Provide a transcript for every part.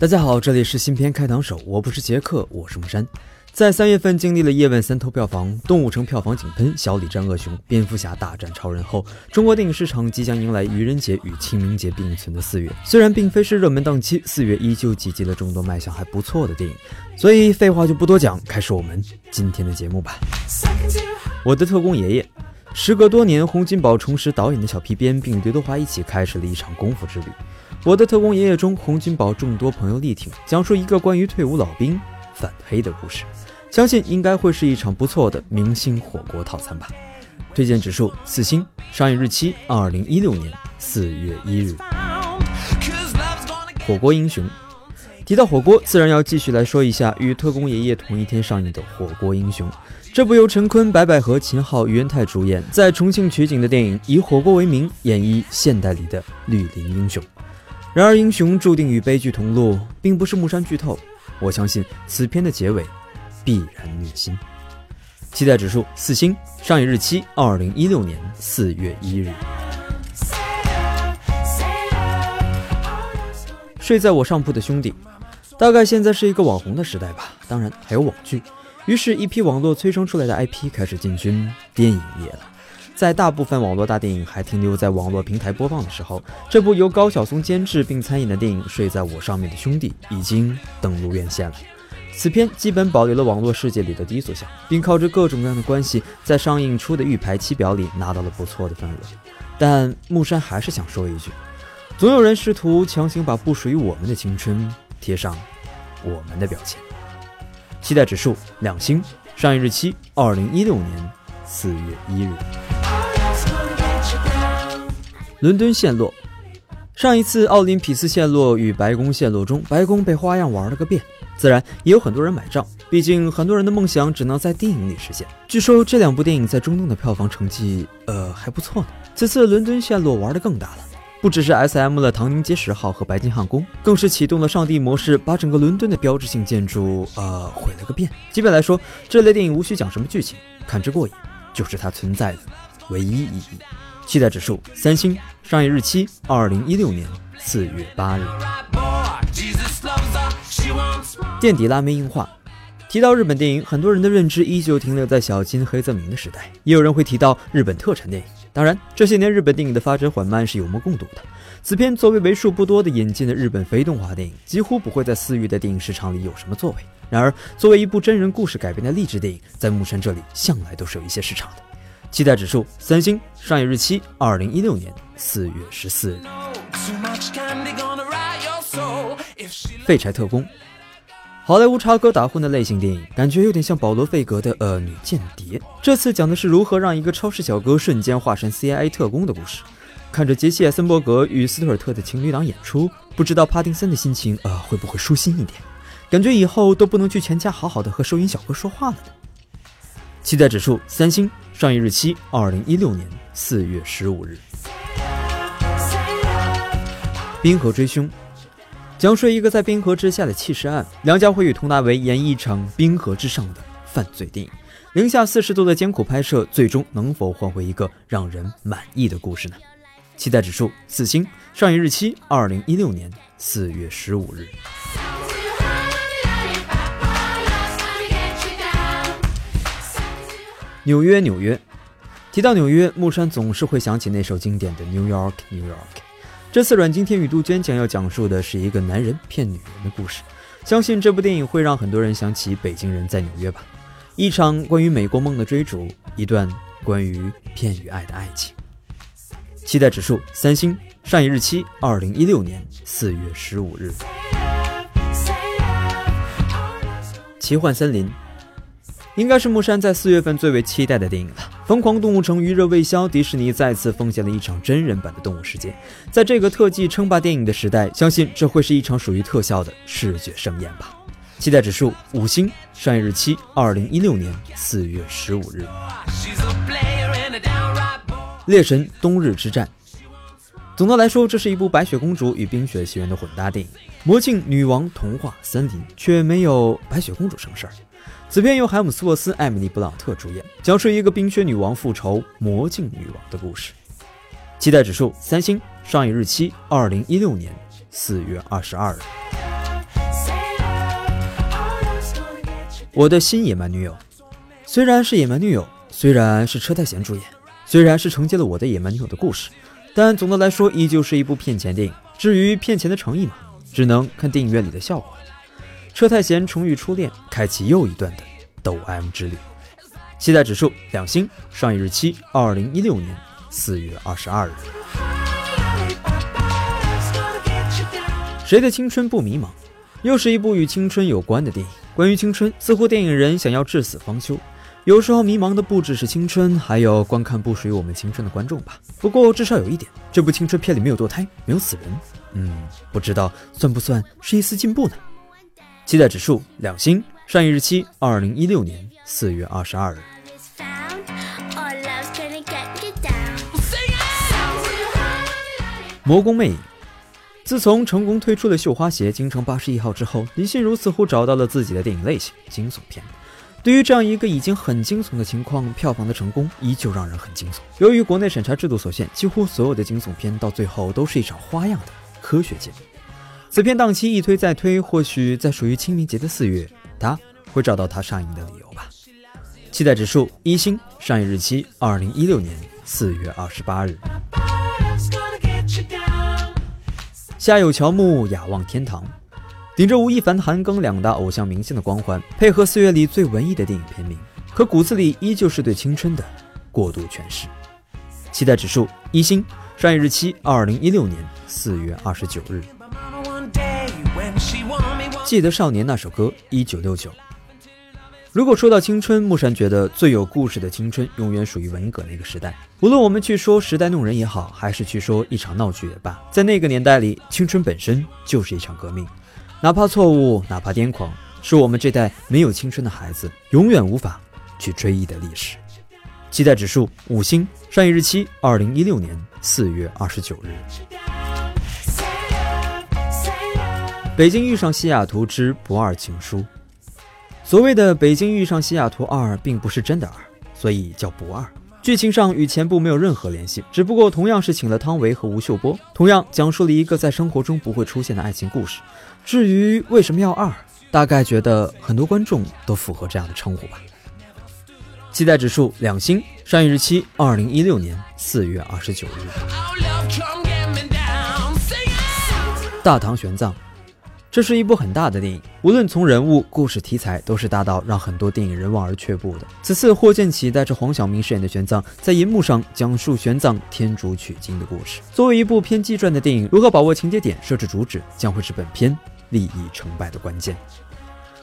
大家好，这里是新片开膛手，我不是杰克，我是木山。在三月份经历了《叶问三》偷票房、《动物城》票房井喷、《小李战恶熊》、《蝙蝠侠大战超人》后，中国电影市场即将迎来愚人节与清明节并存的四月。虽然并非是热门档期，四月依旧集结了众多卖相还不错的电影。所以废话就不多讲，开始我们今天的节目吧。我的特工爷爷，时隔多年，洪金宝重拾导演的小皮鞭，并与刘德华一起开始了一场功夫之旅。我的特工爷爷中，洪金宝众多朋友力挺，讲述一个关于退伍老兵反黑的故事。相信应该会是一场不错的明星火锅套餐吧。推荐指数四星，上映日期二零一六年四月一日。火锅英雄，提到火锅，自然要继续来说一下与特工爷爷同一天上映的《火锅英雄》。这部由陈坤、白百合、秦昊、于元泰主演，在重庆取景的电影，以火锅为名，演绎现代里的绿林英雄。然而，英雄注定与悲剧同路，并不是木山剧透。我相信此片的结尾。必然虐心，期待指数四星，上映日期二零一六年四月一日。睡在我上铺的兄弟，大概现在是一个网红的时代吧，当然还有网剧。于是，一批网络催生出来的 IP 开始进军电影业了。在大部分网络大电影还停留在网络平台播放的时候，这部由高晓松监制并参演的电影《睡在我上面的兄弟》已经登陆院线了。此片基本保留了网络世界里的低俗项，并靠着各种各样的关系，在上映初的预排期表里拿到了不错的份额。但木山还是想说一句：总有人试图强行把不属于我们的青春贴上我们的标签。期待指数两星，上映日期二零一六年四月一日。伦敦陷落。上一次奥林匹斯陷落与白宫陷落中，白宫被花样玩了个遍。自然也有很多人买账，毕竟很多人的梦想只能在电影里实现。据说这两部电影在中东的票房成绩，呃还不错呢。此次伦敦陷落玩的更大了，不只是 S M 了唐宁街十号和白金汉宫，更是启动了上帝模式，把整个伦敦的标志性建筑，呃毁了个遍。基本来说，这类电影无需讲什么剧情，看之过瘾，就是它存在的唯一意义。期待指数三星，上映日期二零一六年四月八日。垫底拉面硬化。提到日本电影，很多人的认知依旧停留在小金、黑泽明的时代，也有人会提到日本特产电影。当然，这些年日本电影的发展缓慢是有目共睹的。此片作为为数不多的引进的日本非动画电影，几乎不会在四月的电影市场里有什么作为。然而，作为一部真人故事改编的励志电影，在木山这里向来都是有一些市场的。期待指数三星，上映日期二零一六年四月十四日。废柴特工。好莱坞插科打诨的类型电影，感觉有点像保罗·费格的《呃女间谍》。这次讲的是如何让一个超市小哥瞬间化身 CIA 特工的故事。看着杰西·艾森伯格与斯图尔特的情侣档演出，不知道帕丁森的心情呃会不会舒心一点？感觉以后都不能去全家好好的和收银小哥说话了呢。期待指数三星，上映日期二零一六年四月十五日。冰河追凶。讲述一个在冰河之下的弃尸案，梁家辉与佟大为演绎一场冰河之上的犯罪电影。零下四十度的艰苦拍摄，最终能否换回一个让人满意的故事呢？期待指数四星，上映日期二零一六年四月十五日。纽约，纽约。提到纽约，木山总是会想起那首经典的《New York, New York》。这次阮经天与杜鹃将要讲述的是一个男人骗女人的故事，相信这部电影会让很多人想起北京人在纽约吧。一场关于美国梦的追逐，一段关于骗与爱的爱情。期待指数三星，上映日期二零一六年四月十五日。奇幻森林。应该是木山在四月份最为期待的电影了，《疯狂动物城》余热未消，迪士尼再次奉献了一场真人版的《动物世界》。在这个特技称霸电影的时代，相信这会是一场属于特效的视觉盛宴吧。期待指数五星，上映日期二零一六年四月十五日。猎神冬日之战。总的来说，这是一部白雪公主与冰雪奇缘的混搭电影，魔镜、女王、童话、森林，却没有白雪公主什么事儿。此片由海姆斯沃斯、艾米丽布朗特主演，讲述一个冰雪女王复仇魔镜女王的故事。期待指数三星，上映日期二零一六年四月二十二日。我的新野蛮女友虽然是野蛮女友，虽然是车太贤主演，虽然是承接了我的野蛮女友的故事，但总的来说依旧是一部骗钱电影。至于骗钱的诚意嘛，只能看电影院里的效果。车太贤重遇初恋，开启又一段的抖 M 之旅。期待指数两星，上映日期二零一六年四月二十二日。谁的青春不迷茫？又是一部与青春有关的电影。关于青春，似乎电影人想要至死方休。有时候迷茫的不只是青春，还有观看不属于我们青春的观众吧。不过至少有一点，这部青春片里没有堕胎，没有死人。嗯，不知道算不算是一丝进步呢？期待指数两星，上映日期二零一六年四月二十二日。魔宫魅影，自从成功推出了《绣花鞋》《京城八十一号》之后，林心如似乎找到了自己的电影类型——惊悚片。对于这样一个已经很惊悚的情况，票房的成功依旧让人很惊悚。由于国内审查制度所限，几乎所有的惊悚片到最后都是一场花样的科学解密。此片档期一推再推，或许在属于清明节的四月，它会找到它上映的理由吧。期待指数一星，上映日期二零一六年四月二十八日。下有乔木，雅望天堂，顶着吴亦凡、韩庚两大偶像明星的光环，配合四月里最文艺的电影片名，可骨子里依旧是对青春的过度诠释。期待指数一星，上映日期二零一六年四月二十九日。记得少年那首歌，一九六九。如果说到青春，木山觉得最有故事的青春，永远属于文革那个时代。无论我们去说时代弄人也好，还是去说一场闹剧也罢，在那个年代里，青春本身就是一场革命。哪怕错误，哪怕癫狂，是我们这代没有青春的孩子永远无法去追忆的历史。期待指数五星，上映日期二零一六年四月二十九日。北京遇上西雅图之不二情书。所谓的《北京遇上西雅图二》并不是真的二，所以叫不二。剧情上与前部没有任何联系，只不过同样是请了汤唯和吴秀波，同样讲述了一个在生活中不会出现的爱情故事。至于为什么要二，大概觉得很多观众都符合这样的称呼吧。期待指数两星，上映日期二零一六年四月二十九日。大唐玄奘。这是一部很大的电影，无论从人物、故事、题材，都是大到让很多电影人望而却步的。此次霍建起带着黄晓明饰演的玄奘，在银幕上讲述玄奘天竺取经的故事。作为一部偏纪传的电影，如何把握情节点、设置主旨，将会是本片利益成败的关键。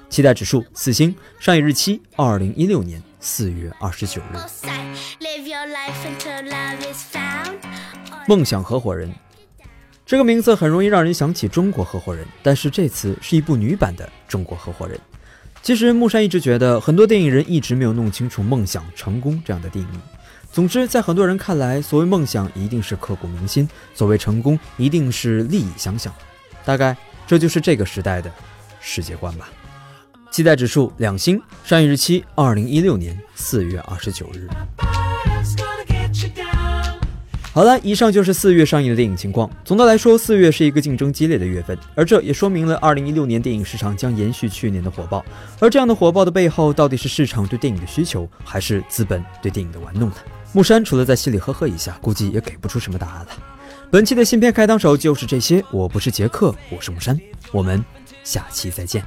期待指数四星，上映日期二零一六年四月二十九日。梦想合伙人。这个名字很容易让人想起中国合伙人，但是这次是一部女版的中国合伙人。其实木山一直觉得很多电影人一直没有弄清楚梦想、成功这样的定义。总之，在很多人看来，所谓梦想一定是刻骨铭心，所谓成功一定是利益相向。大概这就是这个时代的世界观吧。期待指数两星，上映日期二零一六年四月二十九日。好了，以上就是四月上映的电影情况。总的来说，四月是一个竞争激烈的月份，而这也说明了二零一六年电影市场将延续去年的火爆。而这样的火爆的背后，到底是市场对电影的需求，还是资本对电影的玩弄呢？木山除了在心里呵呵一下，估计也给不出什么答案了。本期的新片开档手就是这些。我不是杰克，我是木山，我们下期再见。